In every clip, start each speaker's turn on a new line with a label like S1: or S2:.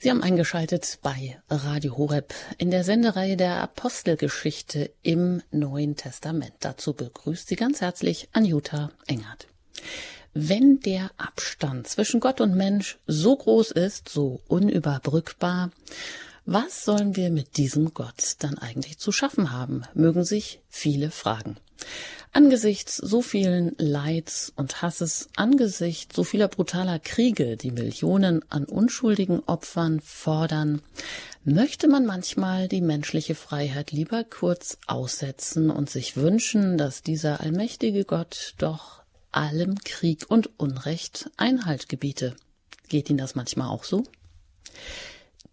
S1: Sie haben eingeschaltet bei Radio Horeb in der Sendereihe der Apostelgeschichte im Neuen Testament. Dazu begrüßt Sie ganz herzlich Anjuta Engert. Wenn der Abstand zwischen Gott und Mensch so groß ist, so unüberbrückbar, was sollen wir mit diesem Gott dann eigentlich zu schaffen haben, mögen sich viele fragen. Angesichts so vielen Leids und Hasses, angesichts so vieler brutaler Kriege, die Millionen an unschuldigen Opfern fordern, möchte man manchmal die menschliche Freiheit lieber kurz aussetzen und sich wünschen, dass dieser allmächtige Gott doch allem Krieg und Unrecht Einhalt gebiete. Geht Ihnen das manchmal auch so?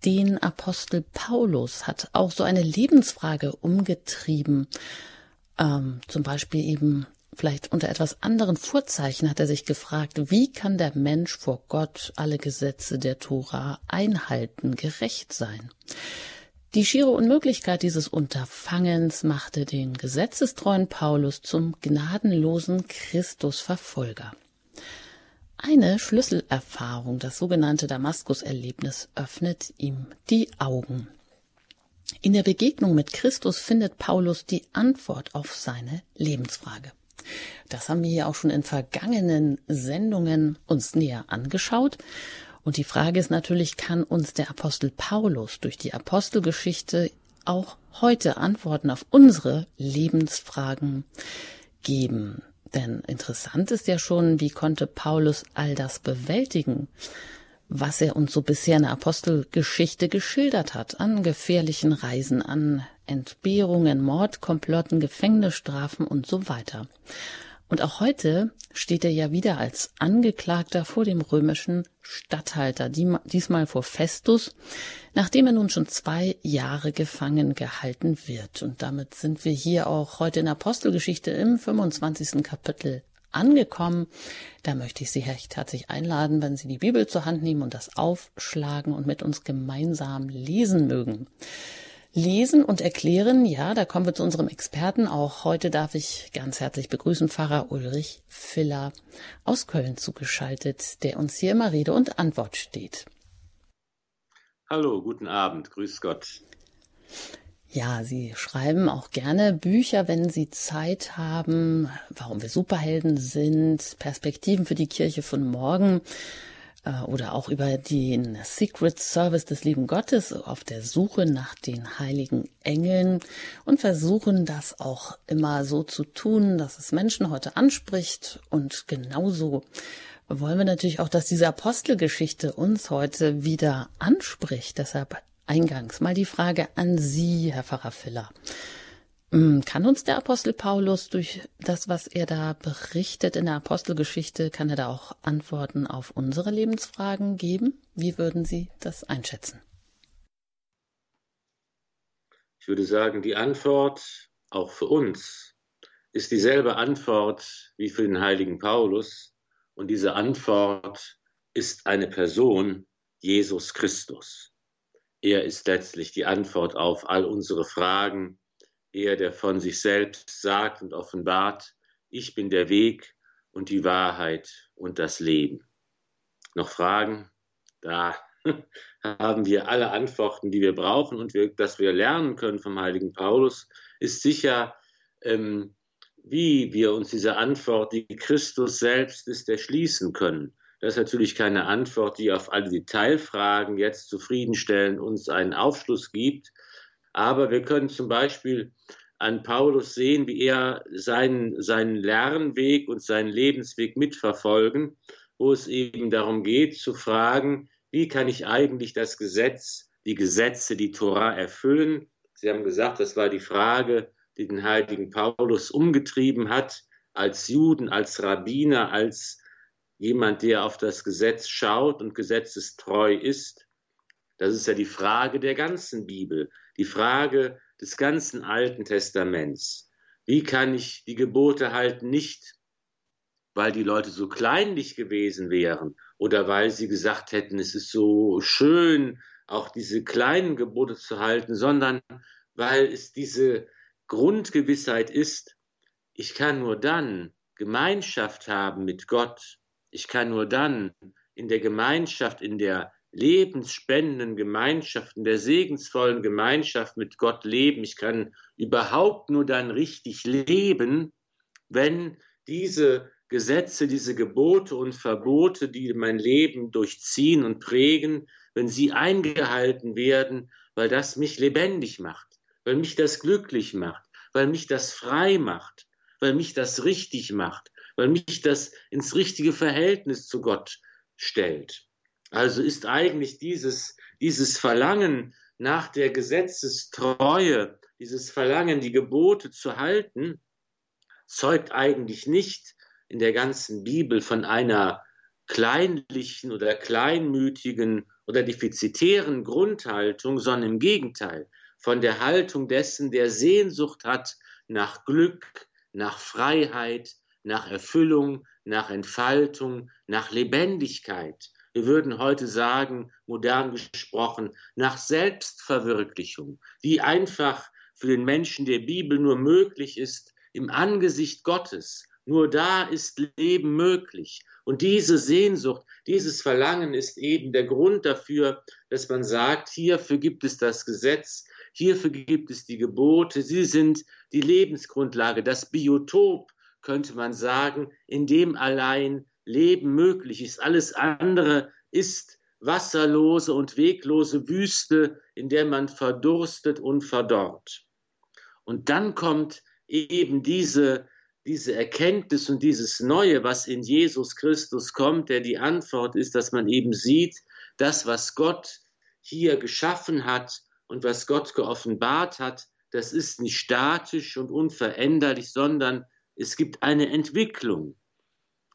S1: Den Apostel Paulus hat auch so eine Lebensfrage umgetrieben. Ähm, zum Beispiel eben vielleicht unter etwas anderen Vorzeichen hat er sich gefragt, wie kann der Mensch vor Gott alle Gesetze der Tora einhalten, gerecht sein? Die schiere Unmöglichkeit dieses Unterfangens machte den gesetzestreuen Paulus zum gnadenlosen Christusverfolger. Eine Schlüsselerfahrung, das sogenannte Damaskus-Erlebnis, öffnet ihm die Augen. In der Begegnung mit Christus findet Paulus die Antwort auf seine Lebensfrage. Das haben wir ja auch schon in vergangenen Sendungen uns näher angeschaut. Und die Frage ist natürlich, kann uns der Apostel Paulus durch die Apostelgeschichte auch heute Antworten auf unsere Lebensfragen geben? Denn interessant ist ja schon, wie konnte Paulus all das bewältigen? was er uns so bisher in der Apostelgeschichte geschildert hat, an gefährlichen Reisen, an Entbehrungen, Mordkomplotten, Gefängnisstrafen und so weiter. Und auch heute steht er ja wieder als Angeklagter vor dem römischen Statthalter, diesmal vor Festus, nachdem er nun schon zwei Jahre gefangen gehalten wird. Und damit sind wir hier auch heute in Apostelgeschichte im 25. Kapitel angekommen. Da möchte ich Sie recht herzlich einladen, wenn Sie die Bibel zur Hand nehmen und das aufschlagen und mit uns gemeinsam lesen mögen. Lesen und erklären, ja, da kommen wir zu unserem Experten. Auch heute darf ich ganz herzlich begrüßen Pfarrer Ulrich Filler aus Köln zugeschaltet, der uns hier immer Rede und Antwort steht.
S2: Hallo, guten Abend, grüß Gott.
S1: Ja, Sie schreiben auch gerne Bücher, wenn Sie Zeit haben, warum wir Superhelden sind, Perspektiven für die Kirche von morgen oder auch über den Secret Service des lieben Gottes auf der Suche nach den heiligen Engeln und versuchen das auch immer so zu tun, dass es Menschen heute anspricht und genauso wollen wir natürlich auch, dass diese Apostelgeschichte uns heute wieder anspricht. Deshalb Eingangs mal die Frage an Sie, Herr Pfarrer Filler. Hm, kann uns der Apostel Paulus durch das, was er da berichtet in der Apostelgeschichte, kann er da auch Antworten auf unsere Lebensfragen geben? Wie würden Sie das einschätzen?
S2: Ich würde sagen, die Antwort auch für uns ist dieselbe Antwort wie für den heiligen Paulus. Und diese Antwort ist eine Person, Jesus Christus. Er ist letztlich die Antwort auf all unsere Fragen. Er, der von sich selbst sagt und offenbart, ich bin der Weg und die Wahrheit und das Leben. Noch Fragen? Da haben wir alle Antworten, die wir brauchen und wir, dass wir lernen können vom heiligen Paulus, ist sicher, ähm, wie wir uns diese Antwort, die Christus selbst ist, erschließen können. Das ist natürlich keine Antwort, die auf alle Detailfragen jetzt zufriedenstellend uns einen Aufschluss gibt. Aber wir können zum Beispiel an Paulus sehen, wie er seinen, seinen Lernweg und seinen Lebensweg mitverfolgen, wo es eben darum geht zu fragen, wie kann ich eigentlich das Gesetz, die Gesetze, die Tora erfüllen? Sie haben gesagt, das war die Frage, die den heiligen Paulus umgetrieben hat, als Juden, als Rabbiner, als jemand, der auf das Gesetz schaut und gesetzestreu ist? Das ist ja die Frage der ganzen Bibel, die Frage des ganzen Alten Testaments. Wie kann ich die Gebote halten, nicht weil die Leute so kleinlich gewesen wären oder weil sie gesagt hätten, es ist so schön, auch diese kleinen Gebote zu halten, sondern weil es diese Grundgewissheit ist, ich kann nur dann Gemeinschaft haben mit Gott, ich kann nur dann in der Gemeinschaft, in der lebensspendenden Gemeinschaft, in der segensvollen Gemeinschaft mit Gott leben. Ich kann überhaupt nur dann richtig leben, wenn diese Gesetze, diese Gebote und Verbote, die mein Leben durchziehen und prägen, wenn sie eingehalten werden, weil das mich lebendig macht, weil mich das glücklich macht, weil mich das frei macht, weil mich das richtig macht, weil mich das ins richtige Verhältnis zu Gott stellt. Also ist eigentlich dieses, dieses Verlangen nach der Gesetzestreue, dieses Verlangen, die Gebote zu halten, zeugt eigentlich nicht in der ganzen Bibel von einer kleinlichen oder kleinmütigen oder defizitären Grundhaltung, sondern im Gegenteil von der Haltung dessen, der Sehnsucht hat nach Glück, nach Freiheit, nach Erfüllung, nach Entfaltung, nach Lebendigkeit. Wir würden heute sagen, modern gesprochen, nach Selbstverwirklichung, die einfach für den Menschen der Bibel nur möglich ist im Angesicht Gottes. Nur da ist Leben möglich. Und diese Sehnsucht, dieses Verlangen ist eben der Grund dafür, dass man sagt, hierfür gibt es das Gesetz, hierfür gibt es die Gebote, sie sind die Lebensgrundlage, das Biotop, könnte man sagen, in dem allein Leben möglich ist. Alles andere ist wasserlose und weglose Wüste, in der man verdurstet und verdorrt. Und dann kommt eben diese, diese Erkenntnis und dieses Neue, was in Jesus Christus kommt, der die Antwort ist, dass man eben sieht, das, was Gott hier geschaffen hat und was Gott geoffenbart hat, das ist nicht statisch und unveränderlich, sondern es gibt eine Entwicklung.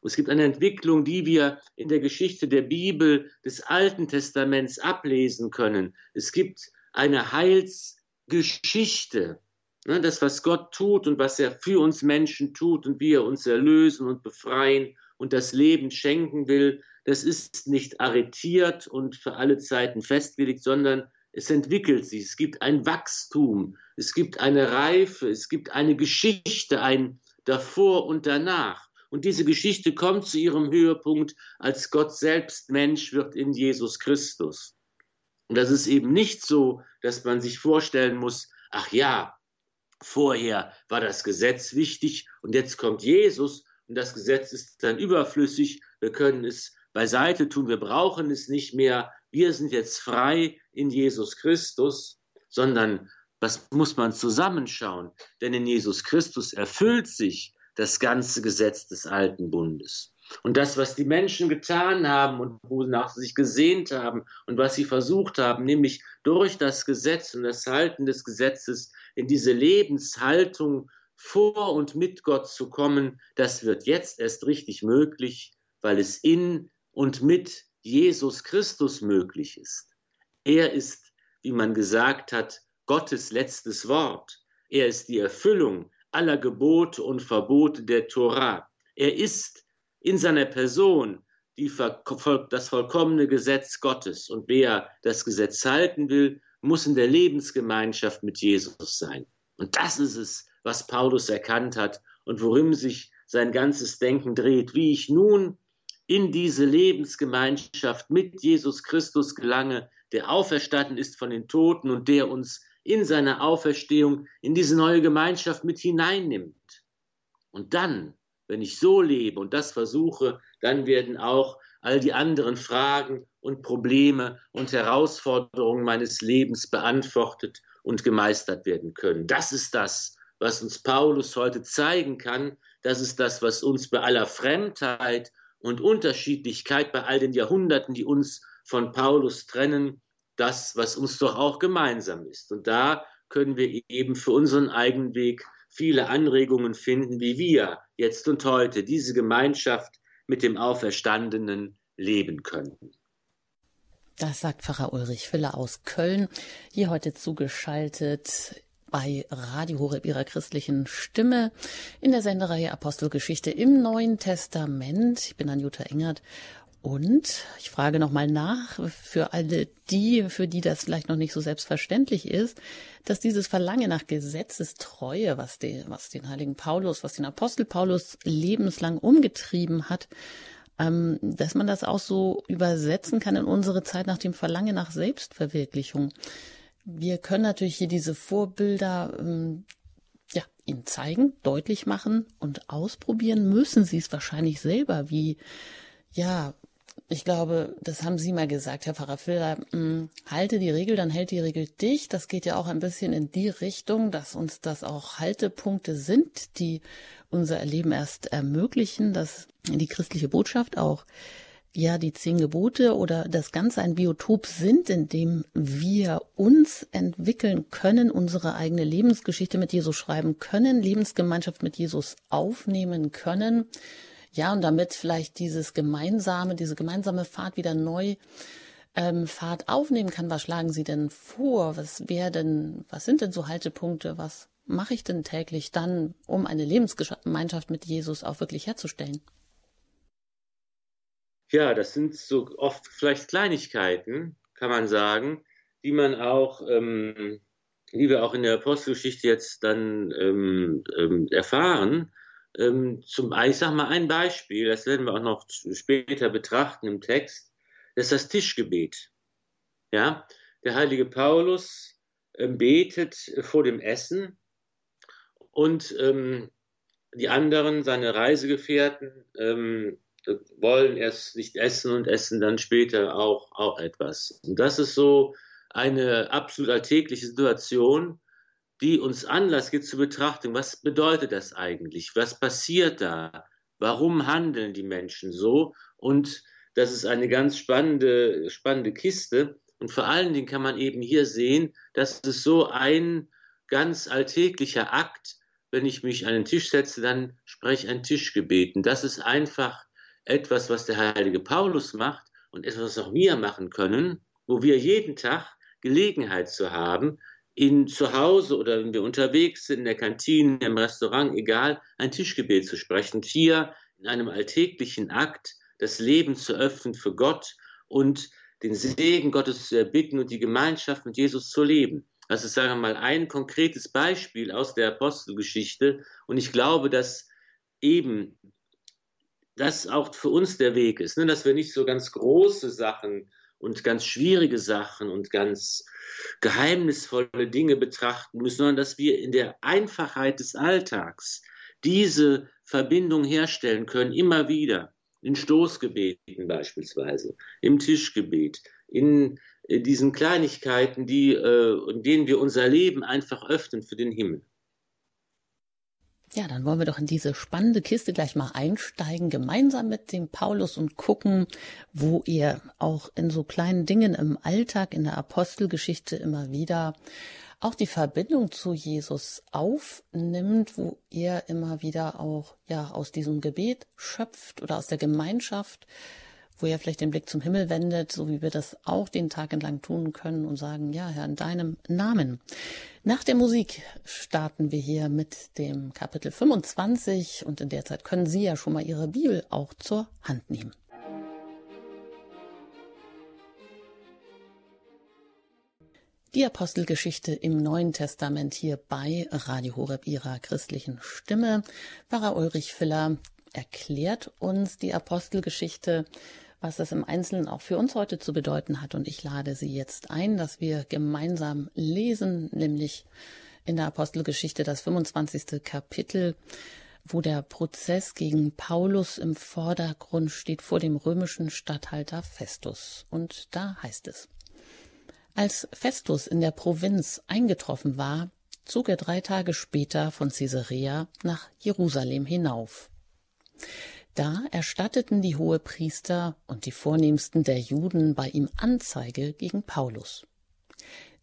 S2: Es gibt eine Entwicklung, die wir in der Geschichte der Bibel des Alten Testaments ablesen können. Es gibt eine Heilsgeschichte. Ne, das, was Gott tut und was er für uns Menschen tut und wie er uns erlösen und befreien und das Leben schenken will, das ist nicht arretiert und für alle Zeiten festgelegt, sondern es entwickelt sich. Es gibt ein Wachstum, es gibt eine Reife, es gibt eine Geschichte, ein davor und danach. Und diese Geschichte kommt zu ihrem Höhepunkt, als Gott selbst Mensch wird in Jesus Christus. Und das ist eben nicht so, dass man sich vorstellen muss, ach ja, vorher war das Gesetz wichtig und jetzt kommt Jesus und das Gesetz ist dann überflüssig, wir können es beiseite tun, wir brauchen es nicht mehr, wir sind jetzt frei in Jesus Christus, sondern was muss man zusammenschauen? Denn in Jesus Christus erfüllt sich das ganze Gesetz des alten Bundes. Und das, was die Menschen getan haben und wonach sie sich gesehnt haben und was sie versucht haben, nämlich durch das Gesetz und das Halten des Gesetzes in diese Lebenshaltung vor und mit Gott zu kommen, das wird jetzt erst richtig möglich, weil es in und mit Jesus Christus möglich ist. Er ist, wie man gesagt hat, Gottes letztes Wort. Er ist die Erfüllung aller Gebote und Verbote der Tora. Er ist in seiner Person die, das vollkommene Gesetz Gottes. Und wer das Gesetz halten will, muss in der Lebensgemeinschaft mit Jesus sein. Und das ist es, was Paulus erkannt hat und worum sich sein ganzes Denken dreht. Wie ich nun in diese Lebensgemeinschaft mit Jesus Christus gelange, der auferstanden ist von den Toten und der uns in seiner Auferstehung in diese neue Gemeinschaft mit hineinnimmt. Und dann, wenn ich so lebe und das versuche, dann werden auch all die anderen Fragen und Probleme und Herausforderungen meines Lebens beantwortet und gemeistert werden können. Das ist das, was uns Paulus heute zeigen kann. Das ist das, was uns bei aller Fremdheit und Unterschiedlichkeit, bei all den Jahrhunderten, die uns von Paulus trennen, das, was uns doch auch gemeinsam ist. Und da können wir eben für unseren eigenen Weg viele Anregungen finden, wie wir jetzt und heute diese Gemeinschaft mit dem Auferstandenen leben können.
S1: Das sagt Pfarrer Ulrich Filler aus Köln, hier heute zugeschaltet bei Radio Horeb ihrer christlichen Stimme in der Sendereihe Apostelgeschichte im Neuen Testament. Ich bin Anjuta Engert und ich frage nochmal nach, für alle die, für die das vielleicht noch nicht so selbstverständlich ist, dass dieses Verlangen nach Gesetzestreue, was, den, was den heiligen Paulus, was den Apostel Paulus lebenslang umgetrieben hat, ähm, dass man das auch so übersetzen kann in unsere Zeit nach dem Verlangen nach Selbstverwirklichung. Wir können natürlich hier diese Vorbilder ähm, ja, ihnen zeigen, deutlich machen und ausprobieren müssen sie es wahrscheinlich selber, wie ja, ich glaube, das haben Sie mal gesagt, Herr Pfarrer Filler, hm, halte die Regel, dann hält die Regel dich. Das geht ja auch ein bisschen in die Richtung, dass uns das auch Haltepunkte sind, die unser Erleben erst ermöglichen, dass die christliche Botschaft auch ja die zehn Gebote oder das Ganze ein Biotop sind, in dem wir uns entwickeln können, unsere eigene Lebensgeschichte mit Jesus schreiben können, Lebensgemeinschaft mit Jesus aufnehmen können ja, und damit vielleicht dieses gemeinsame, diese gemeinsame Fahrt wieder neu ähm, Fahrt aufnehmen kann, was schlagen Sie denn vor? Was wäre was sind denn so Haltepunkte? Was mache ich denn täglich dann, um eine Lebensgemeinschaft mit Jesus auch wirklich herzustellen?
S2: Ja, das sind so oft vielleicht Kleinigkeiten, kann man sagen, die man auch, ähm, die wir auch in der Apostelgeschichte jetzt dann ähm, ähm, erfahren, zum, ich sage mal ein Beispiel, das werden wir auch noch später betrachten im Text, das ist das Tischgebet. Ja, der heilige Paulus ähm, betet vor dem Essen und ähm, die anderen, seine Reisegefährten, ähm, wollen erst nicht essen und essen dann später auch, auch etwas. Und das ist so eine absolut alltägliche Situation, die uns Anlass gibt zur Betrachtung, was bedeutet das eigentlich? Was passiert da? Warum handeln die Menschen so? Und das ist eine ganz spannende, spannende Kiste. Und vor allen Dingen kann man eben hier sehen, dass es so ein ganz alltäglicher Akt, wenn ich mich an den Tisch setze, dann spreche ich ein Tischgebet. Und das ist einfach etwas, was der heilige Paulus macht und etwas, was auch wir machen können, wo wir jeden Tag Gelegenheit zu haben, in zu Hause oder wenn wir unterwegs sind, in der Kantine, im Restaurant, egal, ein Tischgebet zu sprechen. Und hier in einem alltäglichen Akt das Leben zu öffnen für Gott und den Segen Gottes zu erbitten und die Gemeinschaft mit Jesus zu leben. Das ist, sagen wir mal, ein konkretes Beispiel aus der Apostelgeschichte. Und ich glaube, dass eben das auch für uns der Weg ist, ne? dass wir nicht so ganz große Sachen und ganz schwierige Sachen und ganz geheimnisvolle Dinge betrachten müssen, sondern dass wir in der Einfachheit des Alltags diese Verbindung herstellen können, immer wieder. In Stoßgebeten beispielsweise, im Tischgebet, in diesen Kleinigkeiten, die, äh, in denen wir unser Leben einfach öffnen für den Himmel.
S1: Ja, dann wollen wir doch in diese spannende Kiste gleich mal einsteigen, gemeinsam mit dem Paulus und gucken, wo ihr auch in so kleinen Dingen im Alltag, in der Apostelgeschichte immer wieder auch die Verbindung zu Jesus aufnimmt, wo ihr immer wieder auch, ja, aus diesem Gebet schöpft oder aus der Gemeinschaft wo er vielleicht den Blick zum Himmel wendet, so wie wir das auch den Tag entlang tun können und sagen, ja, Herr, in deinem Namen. Nach der Musik starten wir hier mit dem Kapitel 25 und in der Zeit können Sie ja schon mal Ihre Bibel auch zur Hand nehmen. Die Apostelgeschichte im Neuen Testament hier bei Radio Horeb ihrer christlichen Stimme. Pfarrer Ulrich Filler erklärt uns die Apostelgeschichte was das im Einzelnen auch für uns heute zu bedeuten hat. Und ich lade Sie jetzt ein, dass wir gemeinsam lesen, nämlich in der Apostelgeschichte das 25. Kapitel, wo der Prozess gegen Paulus im Vordergrund steht vor dem römischen Statthalter Festus. Und da heißt es, als Festus in der Provinz eingetroffen war, zog er drei Tage später von Caesarea nach Jerusalem hinauf. Da erstatteten die Hohepriester und die vornehmsten der Juden bei ihm Anzeige gegen Paulus.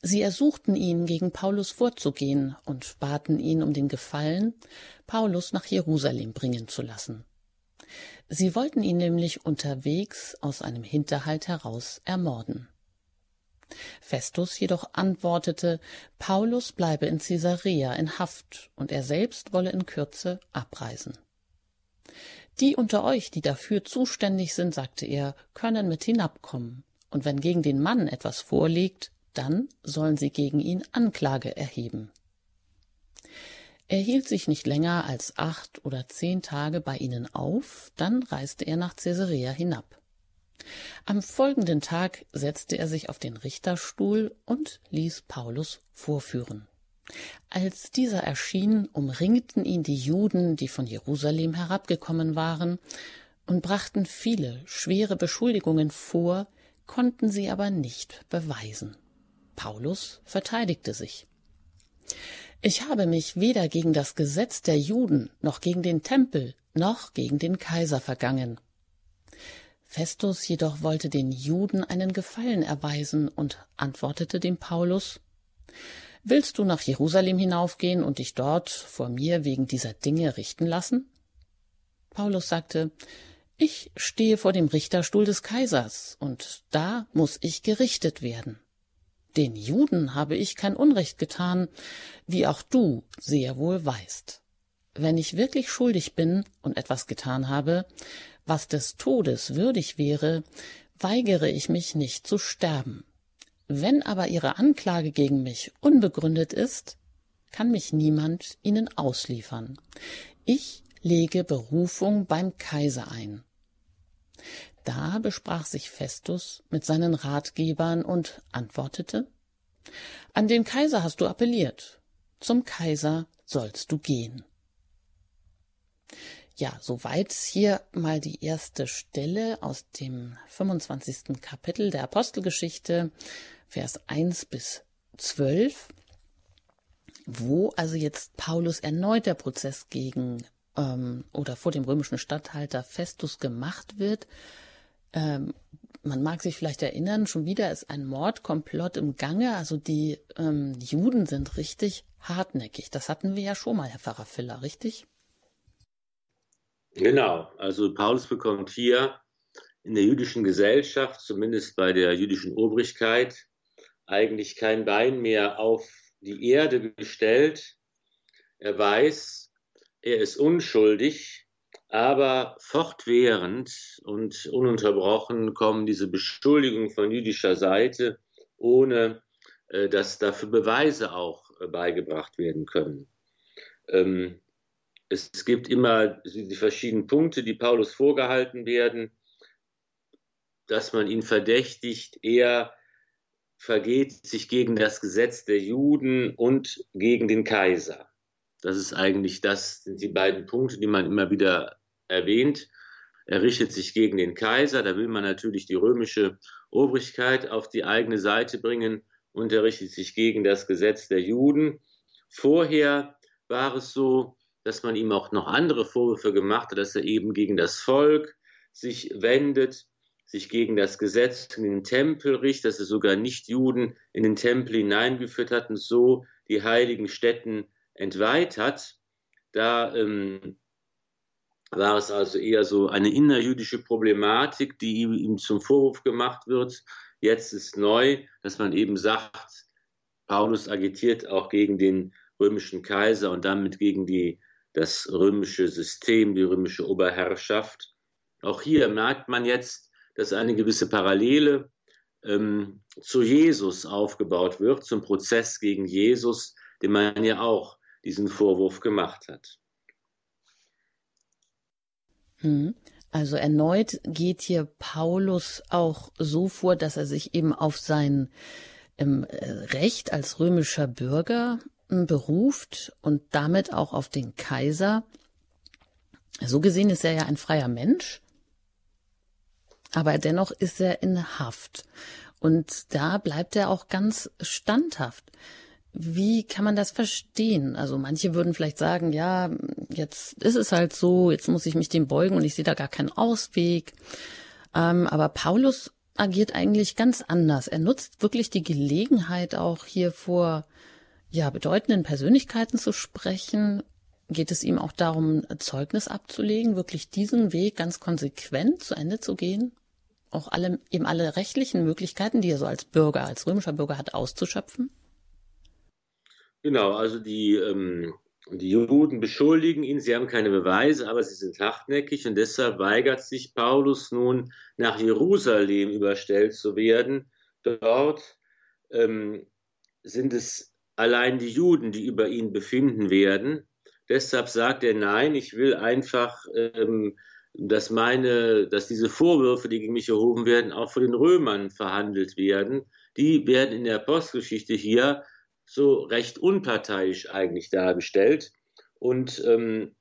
S1: Sie ersuchten ihn, gegen Paulus vorzugehen und baten ihn um den Gefallen, Paulus nach Jerusalem bringen zu lassen. Sie wollten ihn nämlich unterwegs aus einem Hinterhalt heraus ermorden. Festus jedoch antwortete, Paulus bleibe in Caesarea in Haft und er selbst wolle in Kürze abreisen. Die unter euch, die dafür zuständig sind, sagte er, können mit hinabkommen, und wenn gegen den Mann etwas vorliegt, dann sollen sie gegen ihn Anklage erheben. Er hielt sich nicht länger als acht oder zehn Tage bei ihnen auf, dann reiste er nach Caesarea hinab. Am folgenden Tag setzte er sich auf den Richterstuhl und ließ Paulus vorführen. Als dieser erschien, umringten ihn die Juden, die von Jerusalem herabgekommen waren, und brachten viele schwere Beschuldigungen vor, konnten sie aber nicht beweisen. Paulus verteidigte sich. Ich habe mich weder gegen das Gesetz der Juden noch gegen den Tempel noch gegen den Kaiser vergangen. Festus jedoch wollte den Juden einen Gefallen erweisen und antwortete dem Paulus Willst du nach Jerusalem hinaufgehen und dich dort vor mir wegen dieser Dinge richten lassen? Paulus sagte Ich stehe vor dem Richterstuhl des Kaisers, und da muss ich gerichtet werden. Den Juden habe ich kein Unrecht getan, wie auch du sehr wohl weißt. Wenn ich wirklich schuldig bin und etwas getan habe, was des Todes würdig wäre, weigere ich mich nicht zu sterben. Wenn aber Ihre Anklage gegen mich unbegründet ist, kann mich niemand Ihnen ausliefern. Ich lege Berufung beim Kaiser ein. Da besprach sich Festus mit seinen Ratgebern und antwortete An den Kaiser hast du appelliert, zum Kaiser sollst du gehen. Ja, soweit hier mal die erste Stelle aus dem 25. Kapitel der Apostelgeschichte Vers 1 bis 12, wo also jetzt Paulus erneut der Prozess gegen ähm, oder vor dem römischen Statthalter Festus gemacht wird. Ähm, man mag sich vielleicht erinnern, schon wieder ist ein Mordkomplott im Gange. Also die ähm, Juden sind richtig hartnäckig. Das hatten wir ja schon mal, Herr Pfarrer Filler, richtig?
S2: Genau. Also Paulus bekommt hier in der jüdischen Gesellschaft, zumindest bei der jüdischen Obrigkeit, eigentlich kein Bein mehr auf die Erde gestellt. Er weiß, er ist unschuldig, aber fortwährend und ununterbrochen kommen diese Beschuldigungen von jüdischer Seite, ohne äh, dass dafür Beweise auch äh, beigebracht werden können. Ähm, es gibt immer die verschiedenen Punkte, die Paulus vorgehalten werden, dass man ihn verdächtigt, er vergeht sich gegen das Gesetz der Juden und gegen den Kaiser. Das ist eigentlich das, sind die beiden Punkte, die man immer wieder erwähnt. Er richtet sich gegen den Kaiser, da will man natürlich die römische Obrigkeit auf die eigene Seite bringen und er richtet sich gegen das Gesetz der Juden. Vorher war es so, dass man ihm auch noch andere Vorwürfe gemacht hat, dass er eben gegen das Volk sich wendet, sich gegen das Gesetz in den Tempel richtet, dass er sogar Nichtjuden in den Tempel hineingeführt hat und so die heiligen Stätten entweiht hat. Da ähm, war es also eher so eine innerjüdische Problematik, die ihm zum Vorwurf gemacht wird. Jetzt ist neu, dass man eben sagt, Paulus agitiert auch gegen den römischen Kaiser und damit gegen die, das römische System, die römische Oberherrschaft. Auch hier merkt man jetzt, dass eine gewisse Parallele ähm, zu Jesus aufgebaut wird, zum Prozess gegen Jesus, dem man ja auch diesen Vorwurf gemacht hat.
S1: Hm. Also erneut geht hier Paulus auch so vor, dass er sich eben auf sein ähm, Recht als römischer Bürger ähm, beruft und damit auch auf den Kaiser. So gesehen ist er ja ein freier Mensch aber dennoch ist er in Haft. Und da bleibt er auch ganz standhaft. Wie kann man das verstehen? Also manche würden vielleicht sagen, ja, jetzt ist es halt so, jetzt muss ich mich dem beugen und ich sehe da gar keinen Ausweg. Ähm, aber Paulus agiert eigentlich ganz anders. Er nutzt wirklich die Gelegenheit auch hier vor ja, bedeutenden Persönlichkeiten zu sprechen. Geht es ihm auch darum, Zeugnis abzulegen, wirklich diesen Weg ganz konsequent zu Ende zu gehen? Auch alle, eben alle rechtlichen Möglichkeiten, die er so als Bürger, als römischer Bürger hat, auszuschöpfen?
S2: Genau, also die, ähm, die Juden beschuldigen ihn, sie haben keine Beweise, aber sie sind hartnäckig und deshalb weigert sich Paulus nun nach Jerusalem überstellt zu werden. Dort ähm, sind es allein die Juden, die über ihn befinden werden. Deshalb sagt er, nein, ich will einfach, ähm, dass meine, dass diese Vorwürfe, die gegen mich erhoben werden, auch von den Römern verhandelt werden. Die werden in der Apostelgeschichte hier so recht unparteiisch eigentlich dargestellt. Und ähm,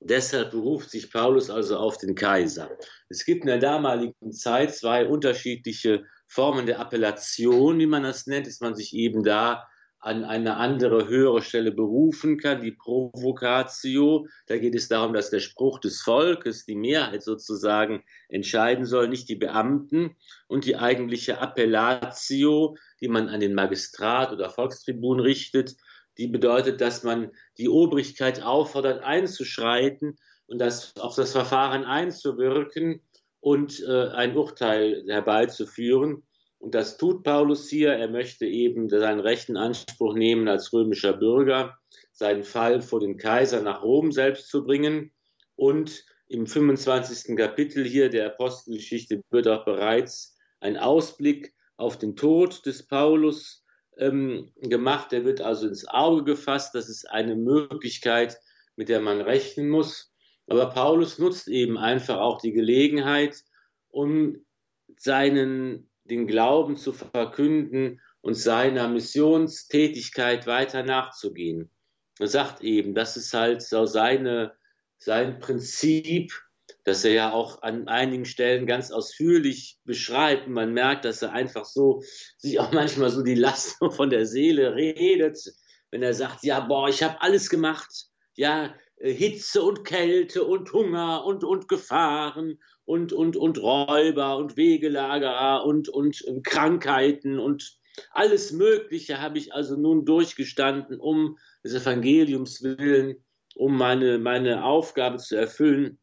S2: deshalb beruft sich Paulus also auf den Kaiser. Es gibt in der damaligen Zeit zwei unterschiedliche Formen der Appellation, wie man das nennt, dass man sich eben da an eine andere höhere Stelle berufen kann, die Provocatio. Da geht es darum, dass der Spruch des Volkes, die Mehrheit sozusagen, entscheiden soll, nicht die Beamten. Und die eigentliche Appellatio, die man an den Magistrat oder Volkstribun richtet, die bedeutet, dass man die Obrigkeit auffordert, einzuschreiten und das, auf das Verfahren einzuwirken und äh, ein Urteil herbeizuführen. Und das tut Paulus hier. Er möchte eben seinen rechten Anspruch nehmen als römischer Bürger, seinen Fall vor den Kaiser nach Rom selbst zu bringen. Und im 25. Kapitel hier der Apostelgeschichte wird auch bereits ein Ausblick auf den Tod des Paulus ähm, gemacht. Der wird also ins Auge gefasst. Das ist eine Möglichkeit, mit der man rechnen muss. Aber Paulus nutzt eben einfach auch die Gelegenheit, um seinen den Glauben zu verkünden und seiner Missionstätigkeit weiter nachzugehen. Er sagt eben, das ist halt so seine, sein Prinzip, das er ja auch an einigen Stellen ganz ausführlich beschreibt. Man merkt, dass er einfach so sich auch manchmal so die Last von der Seele redet, wenn er sagt, ja, boah, ich habe alles gemacht. Ja, Hitze und Kälte und Hunger und, und Gefahren und, und, und Räuber und Wegelagerer und, und äh, Krankheiten und alles Mögliche habe ich also nun durchgestanden, um des Evangeliums willen, um meine, meine Aufgabe zu erfüllen.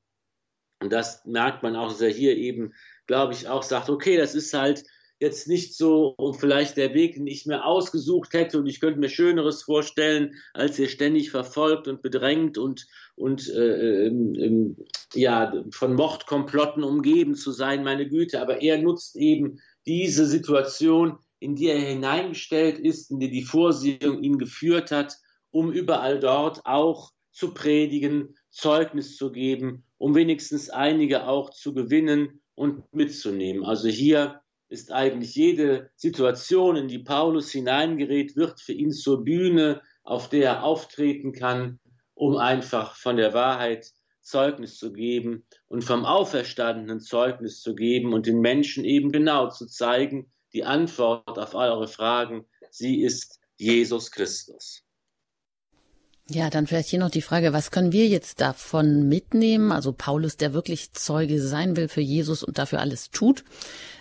S2: Und das merkt man auch, dass er hier eben, glaube ich, auch sagt, okay, das ist halt jetzt nicht so vielleicht der Weg, den ich mir ausgesucht hätte und ich könnte mir Schöneres vorstellen, als hier ständig verfolgt und bedrängt und, und äh, äh, ja, von Mordkomplotten umgeben zu sein, meine Güte. Aber er nutzt eben diese Situation, in die er hineingestellt ist, in die die Vorsehung ihn geführt hat, um überall dort auch zu predigen, Zeugnis zu geben, um wenigstens einige auch zu gewinnen und mitzunehmen. Also hier ist eigentlich jede Situation, in die Paulus hineingerät, wird für ihn zur Bühne, auf der er auftreten kann, um einfach von der Wahrheit Zeugnis zu geben und vom Auferstandenen Zeugnis zu geben und den Menschen eben genau zu zeigen, die Antwort auf eure Fragen, sie ist Jesus Christus.
S1: Ja, dann vielleicht hier noch die Frage, was können wir jetzt davon mitnehmen? Also Paulus, der wirklich Zeuge sein will für Jesus und dafür alles tut,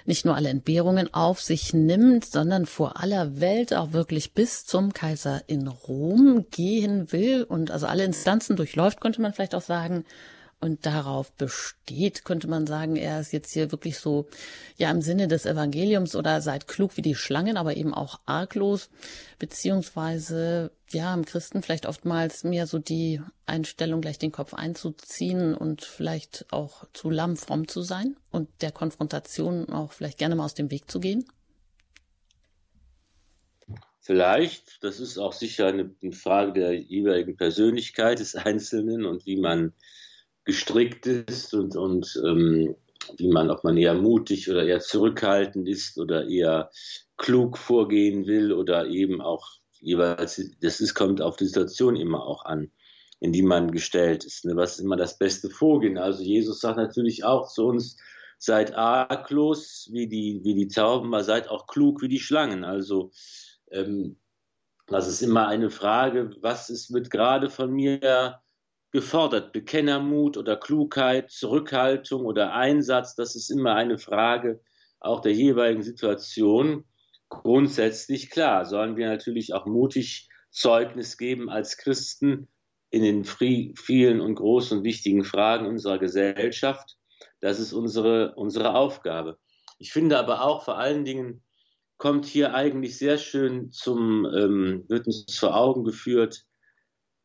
S1: nicht nur alle Entbehrungen auf sich nimmt, sondern vor aller Welt auch wirklich bis zum Kaiser in Rom gehen will und also alle Instanzen durchläuft, könnte man vielleicht auch sagen, und darauf besteht, könnte man sagen, er ist jetzt hier wirklich so, ja, im Sinne des Evangeliums oder seid klug wie die Schlangen, aber eben auch arglos, beziehungsweise, ja, im Christen vielleicht oftmals mehr so die Einstellung, gleich den Kopf einzuziehen und vielleicht auch zu lammfromm zu sein und der Konfrontation auch vielleicht gerne mal aus dem Weg zu gehen?
S2: Vielleicht, das ist auch sicher eine Frage der jeweiligen Persönlichkeit des Einzelnen und wie man gestrickt ist und, und ähm, wie man, ob man eher mutig oder eher zurückhaltend ist oder eher klug vorgehen will oder eben auch jeweils, das ist, kommt auf die Situation immer auch an, in die man gestellt ist. Ne? Was ist immer das beste Vorgehen? Also Jesus sagt natürlich auch zu uns, seid arglos wie die, wie die Tauben, aber seid auch klug wie die Schlangen. Also ähm, das ist immer eine Frage, was ist mit gerade von mir gefordert. Bekennermut oder Klugheit, Zurückhaltung oder Einsatz, das ist immer eine Frage auch der jeweiligen Situation. Grundsätzlich klar, sollen wir natürlich auch mutig Zeugnis geben als Christen in den vielen und großen und wichtigen Fragen unserer Gesellschaft. Das ist unsere, unsere Aufgabe. Ich finde aber auch vor allen Dingen kommt hier eigentlich sehr schön zum, ähm, wird uns vor Augen geführt,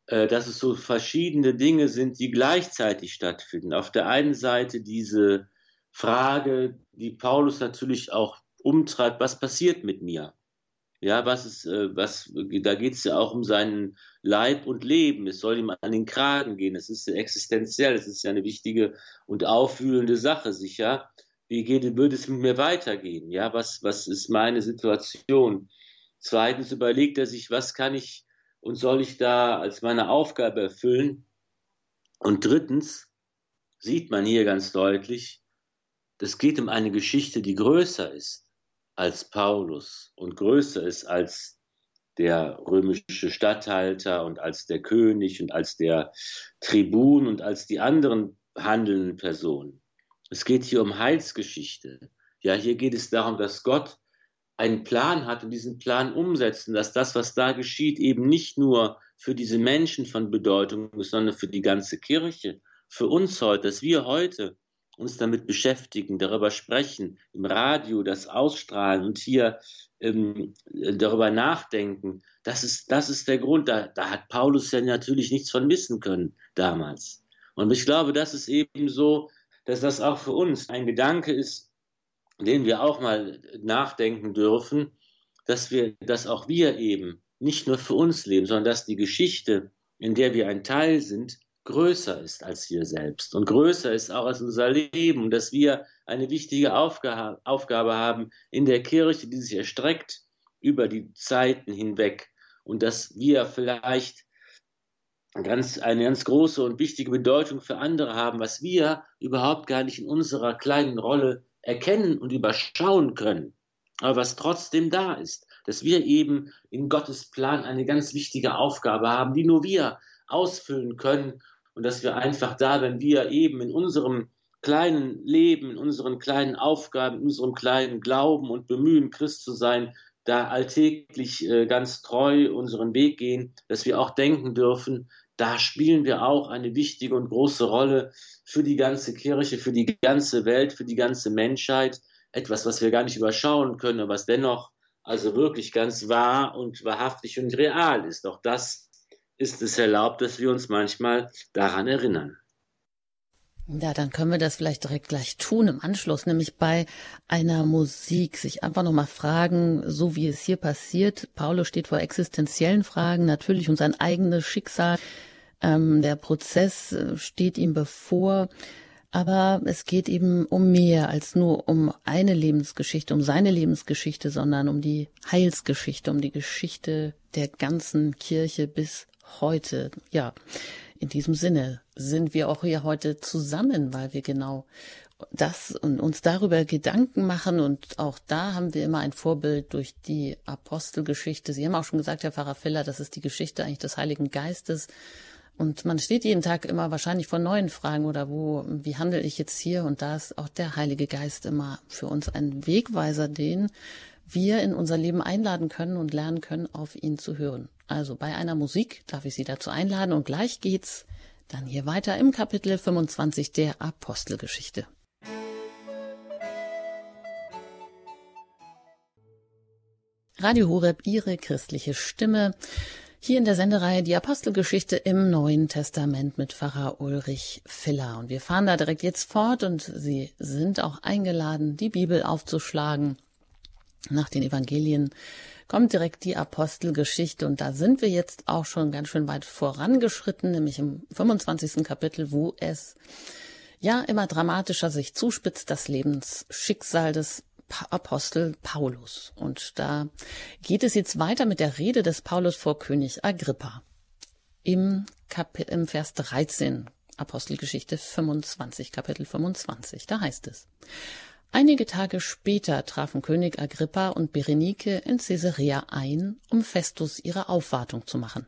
S2: dass es so verschiedene Dinge sind, die gleichzeitig stattfinden. Auf der einen Seite diese Frage, die Paulus natürlich auch umtreibt, was passiert mit mir? Ja, was ist, äh, was, da geht es ja auch um seinen Leib und Leben. Es soll ihm an den Kragen gehen. Es ist existenziell. Es ist ja eine wichtige und aufwühlende Sache, sicher. Wie geht, würde es mit mir weitergehen? Ja, was, was ist meine Situation? Zweitens überlegt er sich, was kann ich und soll ich da als meine Aufgabe erfüllen? Und drittens sieht man hier ganz deutlich, es geht um eine Geschichte, die größer ist als Paulus und größer ist als der römische Statthalter und als der König und als der Tribun und als die anderen handelnden Personen. Es geht hier um Heilsgeschichte. Ja, hier geht es darum, dass Gott einen Plan hat und diesen Plan umsetzen, dass das, was da geschieht, eben nicht nur für diese Menschen von Bedeutung ist, sondern für die ganze Kirche, für uns heute, dass wir heute uns damit beschäftigen, darüber sprechen, im Radio das ausstrahlen und hier ähm, darüber nachdenken, das ist, das ist der Grund. Da, da hat Paulus ja natürlich nichts von wissen können damals. Und ich glaube, das ist eben so, dass das auch für uns ein Gedanke ist, den wir auch mal nachdenken dürfen, dass wir, dass auch wir eben nicht nur für uns leben, sondern dass die Geschichte, in der wir ein Teil sind, größer ist als wir selbst und größer ist auch als unser Leben und dass wir eine wichtige Aufgabe, Aufgabe haben in der Kirche, die sich erstreckt über die Zeiten hinweg und dass wir vielleicht ganz, eine ganz große und wichtige Bedeutung für andere haben, was wir überhaupt gar nicht in unserer kleinen Rolle erkennen und überschauen können, aber was trotzdem da ist, dass wir eben in Gottes Plan eine ganz wichtige Aufgabe haben, die nur wir ausfüllen können und dass wir einfach da, wenn wir eben in unserem kleinen Leben, in unseren kleinen Aufgaben, in unserem kleinen Glauben und Bemühen, Christ zu sein, da alltäglich äh, ganz treu unseren Weg gehen, dass wir auch denken dürfen, da spielen wir auch eine wichtige und große Rolle für die ganze Kirche, für die ganze Welt, für die ganze Menschheit. Etwas, was wir gar nicht überschauen können, was dennoch also wirklich ganz wahr und wahrhaftig und real ist. Auch das ist es erlaubt, dass wir uns manchmal daran erinnern.
S1: Ja, dann können wir das vielleicht direkt gleich tun im Anschluss, nämlich bei einer Musik, sich einfach nochmal fragen, so wie es hier passiert. Paulo steht vor existenziellen Fragen, natürlich und sein eigenes Schicksal. Ähm, der Prozess äh, steht ihm bevor. Aber es geht eben um mehr als nur um eine Lebensgeschichte, um seine Lebensgeschichte, sondern um die Heilsgeschichte, um die Geschichte der ganzen Kirche bis heute. Ja, in diesem Sinne sind wir auch hier heute zusammen, weil wir genau das und uns darüber Gedanken machen und auch da haben wir immer ein Vorbild durch die Apostelgeschichte. Sie haben auch schon gesagt, Herr Pfarrer Filler, das ist die Geschichte eigentlich des Heiligen Geistes. Und man steht jeden Tag immer wahrscheinlich vor neuen Fragen oder wo, wie handle ich jetzt hier? Und da ist auch der Heilige Geist immer für uns ein Wegweiser, den wir in unser Leben einladen können und lernen können, auf ihn zu hören. Also bei einer Musik darf ich Sie dazu einladen und gleich geht's dann hier weiter im Kapitel 25 der Apostelgeschichte. Radio Horeb, Ihre christliche Stimme. Hier in der Sendereihe die Apostelgeschichte im Neuen Testament mit Pfarrer Ulrich Filler. Und wir fahren da direkt jetzt fort und Sie sind auch eingeladen, die Bibel aufzuschlagen nach den Evangelien kommt direkt die Apostelgeschichte und da sind wir jetzt auch schon ganz schön weit vorangeschritten, nämlich im 25. Kapitel, wo es ja immer dramatischer sich zuspitzt, das Lebensschicksal des Apostel Paulus. Und da geht es jetzt weiter mit der Rede des Paulus vor König Agrippa. Im, Kap im Vers 13, Apostelgeschichte 25, Kapitel 25, da heißt es. Einige Tage später trafen König Agrippa und Berenike in Caesarea ein, um Festus ihre Aufwartung zu machen.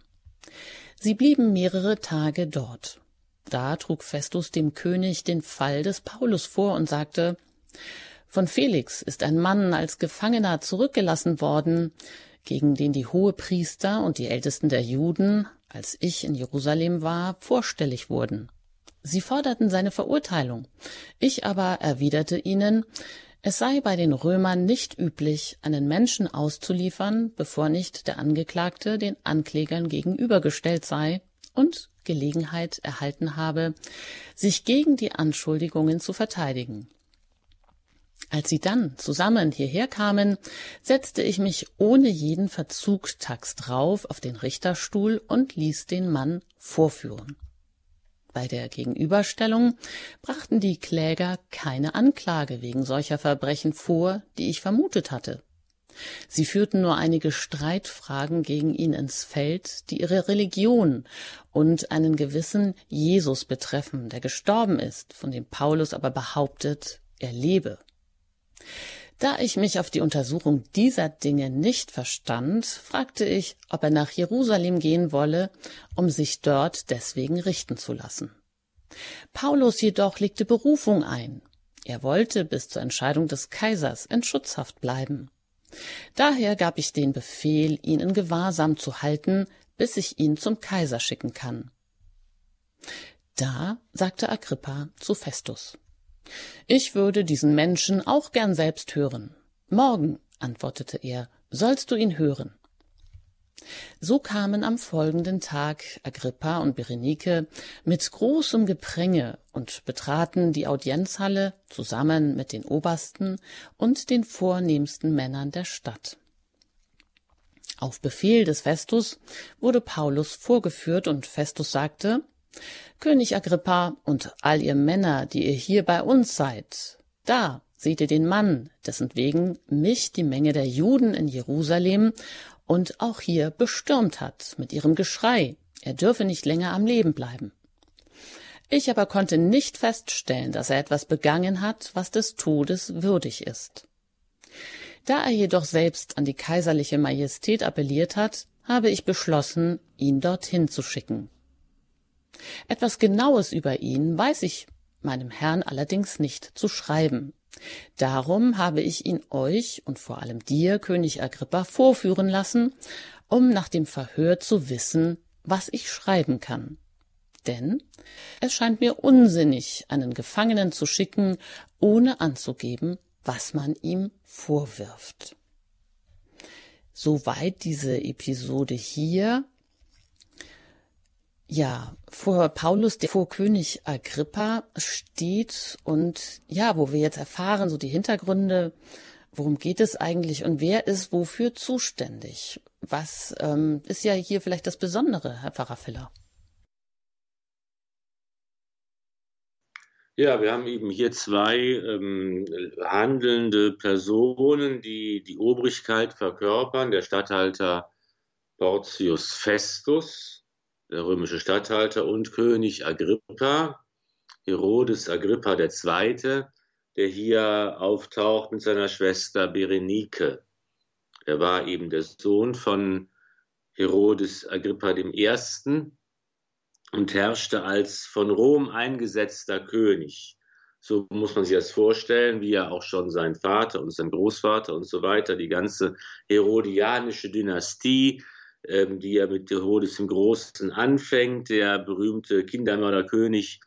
S1: Sie blieben mehrere Tage dort. Da trug Festus dem König den Fall des Paulus vor und sagte Von Felix ist ein Mann als Gefangener zurückgelassen worden, gegen den die Hohepriester und die Ältesten der Juden, als ich in Jerusalem war, vorstellig wurden. Sie forderten seine Verurteilung. Ich aber erwiderte ihnen, es sei bei den Römern nicht üblich, einen Menschen auszuliefern, bevor nicht der Angeklagte den Anklägern gegenübergestellt sei und Gelegenheit erhalten habe, sich gegen die Anschuldigungen zu verteidigen. Als sie dann zusammen hierher kamen, setzte ich mich ohne jeden Verzug tags drauf auf den Richterstuhl und ließ den Mann vorführen. Bei der Gegenüberstellung brachten die Kläger keine Anklage wegen solcher Verbrechen vor, die ich vermutet hatte. Sie führten nur einige Streitfragen gegen ihn ins Feld, die ihre Religion und einen gewissen Jesus betreffen, der gestorben ist, von dem Paulus aber behauptet, er lebe. Da ich mich auf die Untersuchung dieser Dinge nicht verstand, fragte ich, ob er nach Jerusalem gehen wolle, um sich dort deswegen richten zu lassen. Paulus jedoch legte Berufung ein. Er wollte bis zur Entscheidung des Kaisers in Schutzhaft bleiben. Daher gab ich den Befehl, ihn in Gewahrsam zu halten, bis ich ihn zum Kaiser schicken kann. Da sagte Agrippa zu Festus ich würde diesen Menschen auch gern selbst hören. Morgen, antwortete er, sollst du ihn hören. So kamen am folgenden Tag Agrippa und Berenike mit großem Gepränge und betraten die Audienzhalle zusammen mit den Obersten und den vornehmsten Männern der Stadt. Auf Befehl des Festus wurde Paulus vorgeführt und Festus sagte, König Agrippa und all ihr Männer, die ihr hier bei uns seid, da seht ihr den Mann, dessen wegen mich die Menge der Juden in Jerusalem und auch hier bestürmt hat mit ihrem Geschrei, er dürfe nicht länger am Leben bleiben. Ich aber konnte nicht feststellen, dass er etwas begangen hat, was des Todes würdig ist. Da er jedoch selbst an die kaiserliche Majestät appelliert hat, habe ich beschlossen, ihn dorthin zu schicken. Etwas Genaues über ihn weiß ich meinem Herrn allerdings nicht zu schreiben. Darum habe ich ihn euch und vor allem dir, König Agrippa, vorführen lassen, um nach dem Verhör zu wissen, was ich schreiben kann. Denn es scheint mir unsinnig, einen Gefangenen zu schicken, ohne anzugeben, was man ihm vorwirft. Soweit diese Episode hier. Ja, vor Paulus, der vor König Agrippa steht und ja, wo wir jetzt erfahren, so die Hintergründe, worum geht es eigentlich und wer ist wofür zuständig? Was ähm, ist ja hier vielleicht das Besondere, Herr Pfarrer Filler?
S2: Ja, wir haben eben hier zwei ähm, handelnde Personen, die die Obrigkeit verkörpern. Der Statthalter Porcius Festus, der römische Statthalter und König Agrippa, Herodes Agrippa II., der hier auftaucht mit seiner Schwester Berenike. Er war eben der Sohn von Herodes Agrippa I. und herrschte als von Rom eingesetzter König. So muss man sich das vorstellen, wie ja auch schon sein Vater und sein Großvater und so weiter, die ganze herodianische Dynastie, ähm, die ja mit Herodes dem Großen anfängt, der berühmte Kindermörderkönig,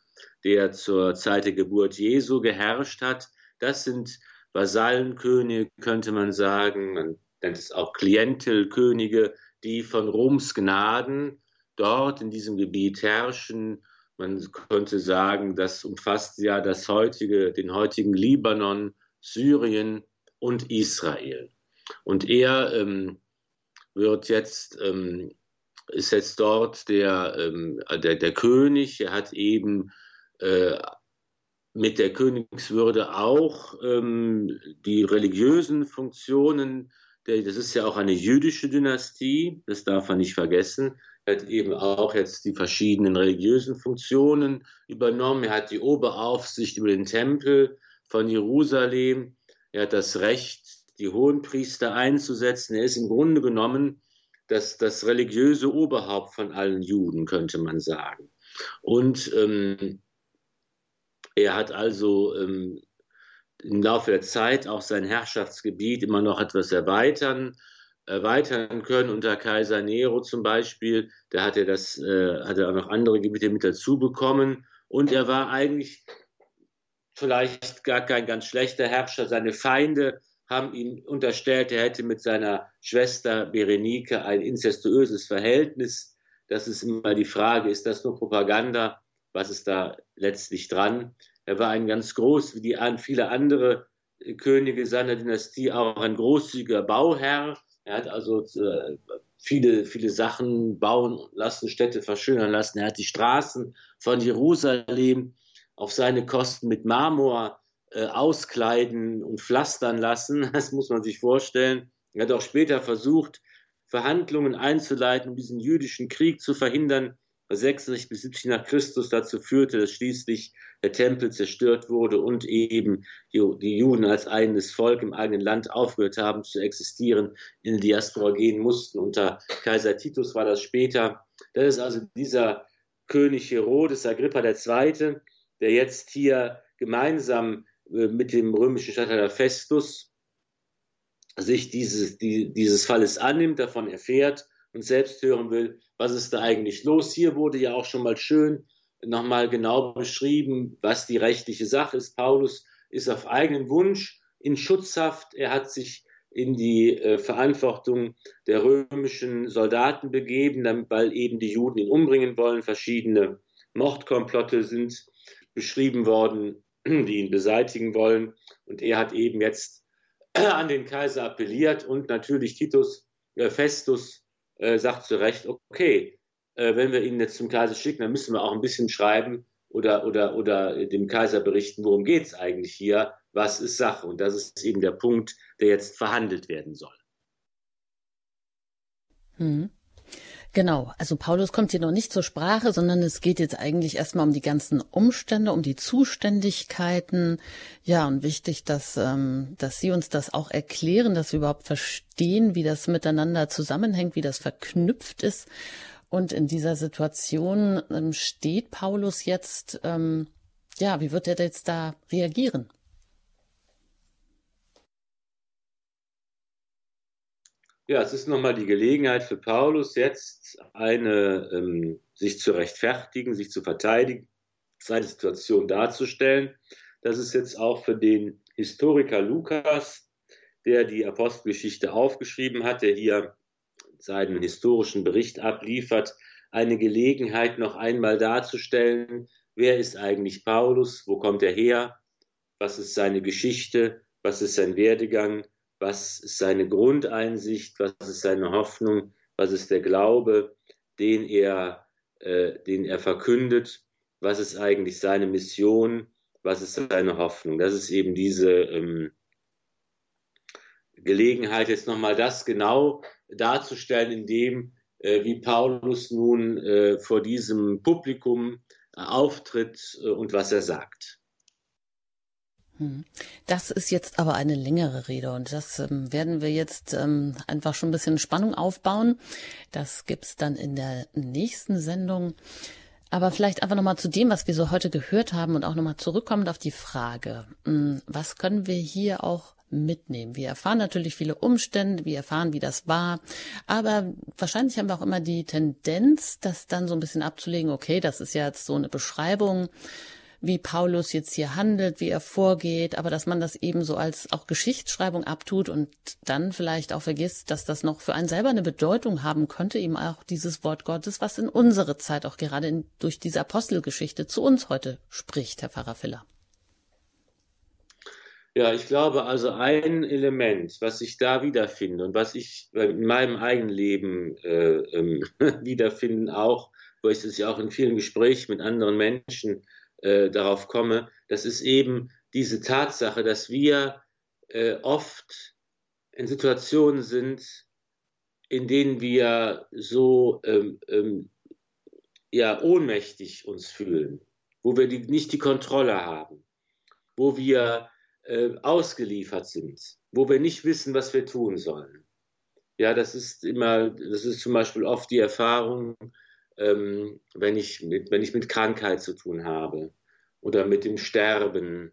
S2: der zur Zeit der Geburt Jesu geherrscht hat. Das sind Vasallenkönige, könnte man sagen. Man nennt es auch Klientelkönige, die von Roms Gnaden dort in diesem Gebiet herrschen. Man könnte sagen, das umfasst ja das heutige, den heutigen Libanon, Syrien und Israel. Und er ähm, wird jetzt, ähm, ist jetzt dort der, ähm, der, der König, er hat eben äh, mit der Königswürde auch ähm, die religiösen Funktionen, der, das ist ja auch eine jüdische Dynastie, das darf man nicht vergessen. Er hat eben auch jetzt die verschiedenen religiösen Funktionen übernommen. Er hat die Oberaufsicht über den Tempel von Jerusalem. Er hat das Recht, die Hohenpriester einzusetzen. Er ist im Grunde genommen das, das religiöse Oberhaupt von allen Juden, könnte man sagen. Und ähm, er hat also ähm, im Laufe der Zeit auch sein Herrschaftsgebiet immer noch etwas erweitern, erweitern können. Unter Kaiser Nero zum Beispiel, da hat er, das, äh, hat er auch noch andere Gebiete mit dazu bekommen. Und er war eigentlich vielleicht gar kein ganz schlechter Herrscher. Seine Feinde haben ihm unterstellt, er hätte mit seiner Schwester Berenike ein incestuöses Verhältnis. Das ist immer die Frage, ist das nur Propaganda? Was ist da letztlich dran? Er war ein ganz groß, wie die viele andere Könige seiner Dynastie auch ein großzügiger Bauherr. Er hat also äh, viele, viele Sachen bauen lassen, Städte verschönern lassen. Er hat die Straßen von Jerusalem auf seine Kosten mit Marmor äh, auskleiden und pflastern lassen. Das muss man sich vorstellen. Er hat auch später versucht, Verhandlungen einzuleiten, um diesen jüdischen Krieg zu verhindern, 66 bis 70 nach Christus dazu führte, dass schließlich der Tempel zerstört wurde und eben die, die Juden als eigenes Volk im eigenen Land aufgehört haben zu existieren, in die Diaspora gehen mussten. Unter Kaiser Titus war das später. Das ist also dieser König Herodes Agrippa II., der jetzt hier gemeinsam mit dem römischen Statthalter Festus sich dieses, die, dieses Falles annimmt, davon erfährt und selbst hören will, was ist da eigentlich los. Hier wurde ja auch schon mal schön nochmal genau beschrieben, was die rechtliche Sache ist. Paulus ist auf eigenen Wunsch in Schutzhaft. Er hat sich in die äh, Verantwortung der römischen Soldaten begeben, weil eben die Juden ihn umbringen wollen. Verschiedene Mordkomplotte sind beschrieben worden, die ihn beseitigen wollen. Und er hat eben jetzt an den Kaiser appelliert und natürlich Titus äh, Festus äh, sagt zu Recht, okay, äh, wenn wir ihn jetzt zum Kaiser schicken, dann müssen wir auch ein bisschen schreiben oder, oder, oder dem Kaiser berichten, worum geht es eigentlich hier, was ist Sache. Und das ist eben der Punkt, der jetzt verhandelt werden soll.
S1: Hm. Genau, also Paulus kommt hier noch nicht zur Sprache, sondern es geht jetzt eigentlich erstmal um die ganzen Umstände, um die Zuständigkeiten. Ja, und wichtig, dass, ähm, dass Sie uns das auch erklären, dass wir überhaupt verstehen, wie das miteinander zusammenhängt, wie das verknüpft ist. Und in dieser Situation ähm, steht Paulus jetzt, ähm, ja, wie wird er jetzt da reagieren?
S2: Ja, es ist nochmal die Gelegenheit für Paulus, jetzt eine, ähm, sich zu rechtfertigen, sich zu verteidigen, seine Situation darzustellen. Das ist jetzt auch für den Historiker Lukas, der die Apostelgeschichte aufgeschrieben hat, der hier seinen historischen Bericht abliefert, eine Gelegenheit, noch einmal darzustellen, wer ist eigentlich Paulus, wo kommt er her, was ist seine Geschichte, was ist sein Werdegang, was ist seine Grundeinsicht, was ist seine Hoffnung, was ist der Glaube, den er, äh, den er verkündet, was ist eigentlich seine Mission, was ist seine Hoffnung. Das ist eben diese ähm, Gelegenheit, jetzt nochmal das genau darzustellen, indem äh, wie Paulus nun äh, vor diesem Publikum äh, auftritt äh, und was er sagt.
S1: Hm. Das ist jetzt aber eine längere Rede und das ähm, werden wir jetzt ähm, einfach schon ein bisschen Spannung aufbauen. Das gibt's dann in der nächsten Sendung. Aber vielleicht einfach nochmal zu dem, was wir so heute gehört haben und auch nochmal zurückkommend auf die Frage, hm, was können wir hier auch mitnehmen. Wir erfahren natürlich viele Umstände, wir erfahren, wie das war, aber wahrscheinlich haben wir auch immer die Tendenz, das dann so ein bisschen abzulegen, okay, das ist ja jetzt so eine Beschreibung, wie Paulus jetzt hier handelt, wie er vorgeht, aber dass man das eben so als auch Geschichtsschreibung abtut und dann vielleicht auch vergisst, dass das noch für einen selber eine Bedeutung haben könnte, eben auch dieses Wort Gottes, was in unsere Zeit auch gerade in, durch diese Apostelgeschichte zu uns heute spricht, Herr Pfarrer Filler.
S2: Ja, ich glaube also ein Element, was ich da wiederfinde und was ich in meinem eigenen Leben äh, äh, wiederfinden auch, wo ich das ja auch in vielen Gesprächen mit anderen Menschen äh, darauf komme, das ist eben diese Tatsache, dass wir äh, oft in Situationen sind, in denen wir so ähm, ähm, ja, ohnmächtig uns fühlen, wo wir die, nicht die Kontrolle haben, wo wir äh, ausgeliefert sind, wo wir nicht wissen, was wir tun sollen. Ja, das ist immer, das ist zum Beispiel oft die Erfahrung, ähm, wenn, ich mit, wenn ich mit Krankheit zu tun habe oder mit dem Sterben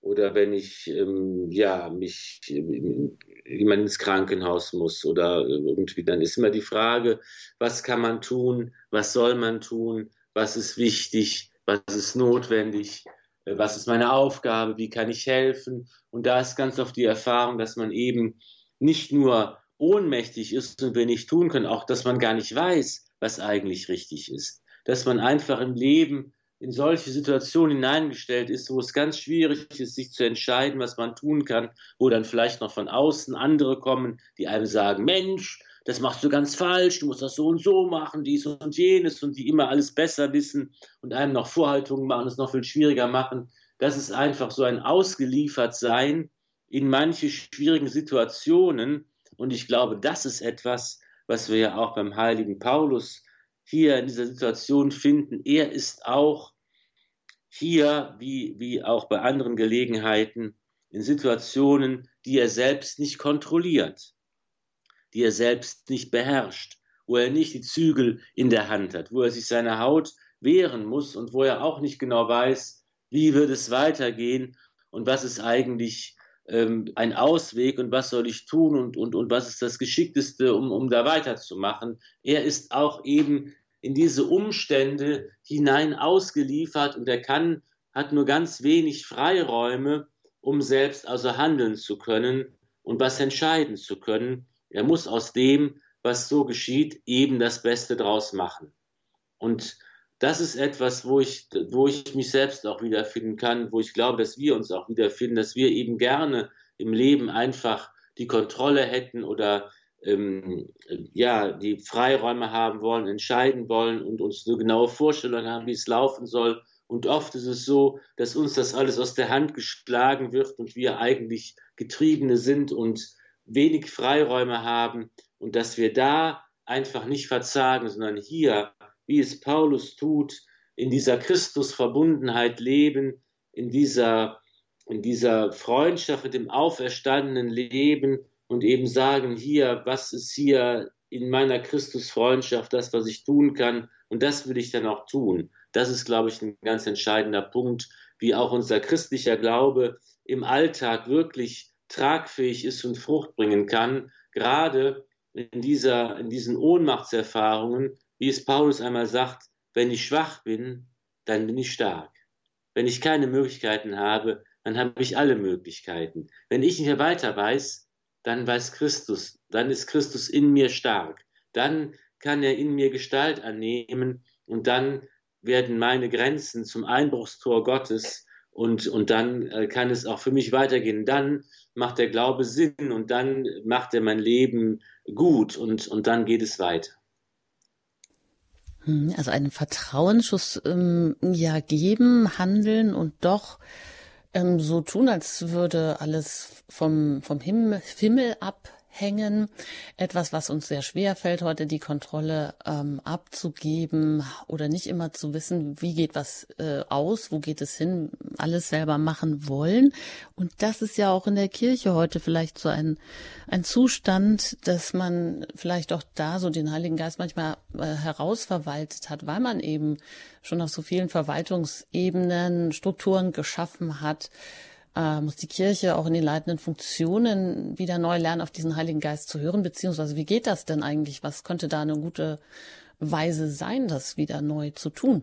S2: oder wenn ich ähm, ja mich jemand ins Krankenhaus muss oder irgendwie dann ist immer die Frage, was kann man tun, was soll man tun, was ist wichtig, was ist notwendig, äh, was ist meine Aufgabe, wie kann ich helfen? Und da ist ganz oft die Erfahrung, dass man eben nicht nur ohnmächtig ist und nicht tun können, auch dass man gar nicht weiß, was eigentlich richtig ist. Dass man einfach im Leben in solche Situationen hineingestellt ist, wo es ganz schwierig ist, sich zu entscheiden, was man tun kann, wo dann vielleicht noch von außen andere kommen, die einem sagen, Mensch, das machst du ganz falsch, du musst das so und so machen, dies und jenes und die immer alles besser wissen und einem noch Vorhaltungen machen, es noch viel schwieriger machen. Das ist einfach so ein Ausgeliefertsein in manche schwierigen Situationen. Und ich glaube, das ist etwas, was wir ja auch beim heiligen Paulus hier in dieser Situation finden. Er ist auch hier, wie, wie auch bei anderen Gelegenheiten, in Situationen, die er selbst nicht kontrolliert, die er selbst nicht beherrscht, wo er nicht die Zügel in der Hand hat, wo er sich seiner Haut wehren muss und wo er auch nicht genau weiß, wie wird es weitergehen und was ist eigentlich ähm, ein Ausweg und was soll ich tun und, und, und was ist das Geschickteste, um, um da weiterzumachen. Er ist auch eben in diese Umstände hinein ausgeliefert und er kann, hat nur ganz wenig Freiräume, um selbst also handeln zu können und was entscheiden zu können. Er muss aus dem, was so geschieht, eben das Beste draus machen. Und das ist etwas, wo ich, wo ich mich selbst auch wiederfinden kann, wo ich glaube, dass wir uns auch wiederfinden, dass wir eben gerne im Leben einfach die Kontrolle hätten oder ähm, ja, die Freiräume haben wollen, entscheiden wollen und uns eine genaue Vorstellung haben, wie es laufen soll. Und oft ist es so, dass uns das alles aus der Hand geschlagen wird und wir eigentlich Getriebene sind und wenig Freiräume haben und dass wir da einfach nicht verzagen, sondern hier, wie es Paulus tut, in dieser Christusverbundenheit leben, in dieser, in dieser Freundschaft mit dem auferstandenen Leben und eben sagen, hier, was ist hier in meiner Christusfreundschaft das, was ich tun kann und das will ich dann auch tun. Das ist, glaube ich, ein ganz entscheidender Punkt, wie auch unser christlicher Glaube im Alltag wirklich tragfähig ist und Frucht bringen kann, gerade in, dieser, in diesen Ohnmachtserfahrungen, wie es Paulus einmal sagt, wenn ich schwach bin, dann bin ich stark. Wenn ich keine Möglichkeiten habe, dann habe ich alle Möglichkeiten. Wenn ich nicht mehr weiter weiß, dann weiß Christus, dann ist Christus in mir stark. Dann kann er in mir Gestalt annehmen und dann werden meine Grenzen zum Einbruchstor Gottes und, und dann äh, kann es auch für mich weitergehen. Dann macht der Glaube Sinn und dann macht er mein Leben gut und, und dann geht es weiter.
S1: Hm, also einen Vertrauensschuss ähm, ja geben, handeln und doch ähm, so tun, als würde alles vom, vom Himmel, Himmel ab hängen. Etwas, was uns sehr schwer fällt, heute die Kontrolle ähm, abzugeben oder nicht immer zu wissen, wie geht was äh, aus, wo geht es hin, alles selber machen wollen. Und das ist ja auch in der Kirche heute vielleicht so ein, ein Zustand, dass man vielleicht auch da so den Heiligen Geist manchmal äh, herausverwaltet hat, weil man eben schon auf so vielen Verwaltungsebenen Strukturen geschaffen hat, äh, muss die Kirche auch in den leitenden Funktionen wieder neu lernen, auf diesen Heiligen Geist zu hören? Beziehungsweise wie geht das denn eigentlich? Was könnte da eine gute Weise sein, das wieder neu zu tun?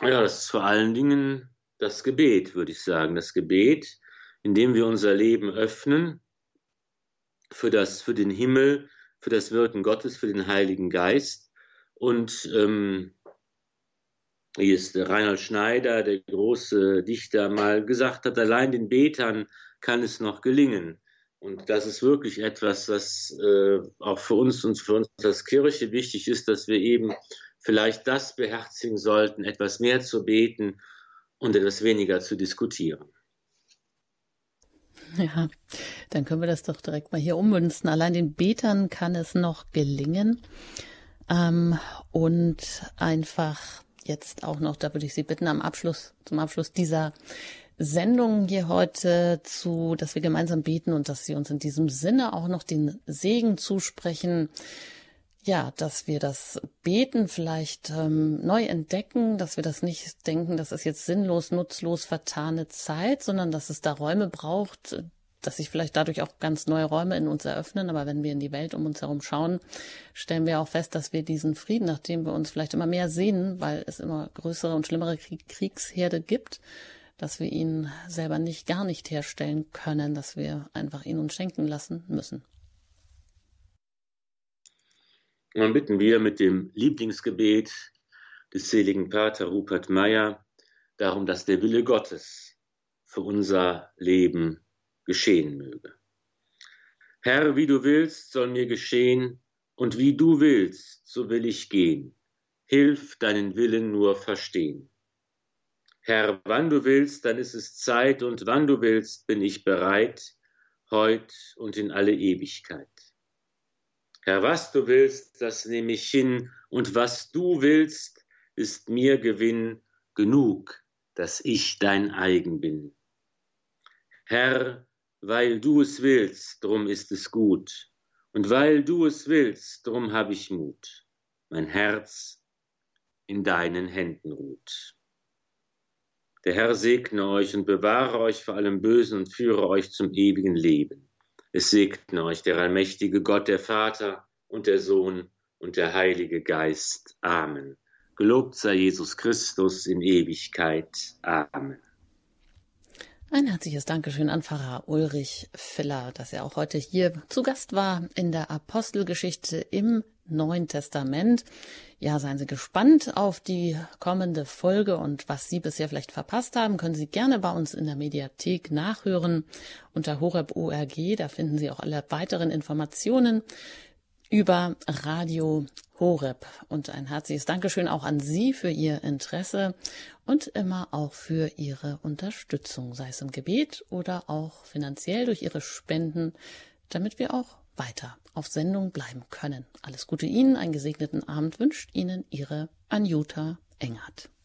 S2: Ja, das ist vor allen Dingen das Gebet, würde ich sagen. Das Gebet, in dem wir unser Leben öffnen für das, für den Himmel, für das Wirken Gottes, für den Heiligen Geist und ähm, wie es Reinhard Schneider, der große Dichter, mal gesagt hat, allein den Betern kann es noch gelingen. Und das ist wirklich etwas, was äh, auch für uns und für uns als Kirche wichtig ist, dass wir eben vielleicht das beherzigen sollten, etwas mehr zu beten und etwas weniger zu diskutieren.
S1: Ja, dann können wir das doch direkt mal hier ummünzen. Allein den Betern kann es noch gelingen. Ähm, und einfach jetzt auch noch, da würde ich Sie bitten, am Abschluss, zum Abschluss dieser Sendung hier heute zu, dass wir gemeinsam beten und dass Sie uns in diesem Sinne auch noch den Segen zusprechen. Ja, dass wir das Beten vielleicht ähm, neu entdecken, dass wir das nicht denken, das ist jetzt sinnlos, nutzlos, vertane Zeit, sondern dass es da Räume braucht, dass sich vielleicht dadurch auch ganz neue Räume in uns eröffnen. Aber wenn wir in die Welt um uns herum schauen, stellen wir auch fest, dass wir diesen Frieden, nachdem wir uns vielleicht immer mehr sehnen, weil es immer größere und schlimmere Krieg Kriegsherde gibt, dass wir ihn selber nicht, gar nicht herstellen können, dass wir einfach ihn uns schenken lassen müssen.
S2: Dann bitten wir mit dem Lieblingsgebet des seligen Pater Rupert Meyer darum, dass der Wille Gottes für unser Leben geschehen möge. Herr, wie du willst, soll mir geschehen, und wie du willst, so will ich gehen. Hilf deinen Willen nur verstehen. Herr, wann du willst, dann ist es Zeit, und wann du willst, bin ich bereit, heut und in alle Ewigkeit. Herr, was du willst, das nehme ich hin, und was du willst, ist mir Gewinn genug, dass ich dein eigen bin. Herr, weil du es willst, drum ist es gut, und weil du es willst, drum hab ich Mut. Mein Herz in deinen Händen ruht. Der Herr segne euch und bewahre euch vor allem Bösen und führe euch zum ewigen Leben. Es segne euch der allmächtige Gott, der Vater und der Sohn und der Heilige Geist. Amen. Gelobt sei Jesus Christus in Ewigkeit. Amen.
S1: Ein herzliches Dankeschön an Pfarrer Ulrich Filler, dass er auch heute hier zu Gast war in der Apostelgeschichte im Neuen Testament. Ja, seien Sie gespannt auf die kommende Folge und was Sie bisher vielleicht verpasst haben, können Sie gerne bei uns in der Mediathek nachhören unter horeb.org. Da finden Sie auch alle weiteren Informationen über Radio Horeb. Und ein herzliches Dankeschön auch an Sie für Ihr Interesse und immer auch für Ihre Unterstützung, sei es im Gebet oder auch finanziell durch Ihre Spenden, damit wir auch weiter auf Sendung bleiben können. Alles Gute Ihnen, einen gesegneten Abend wünscht Ihnen Ihre Anjuta Engert.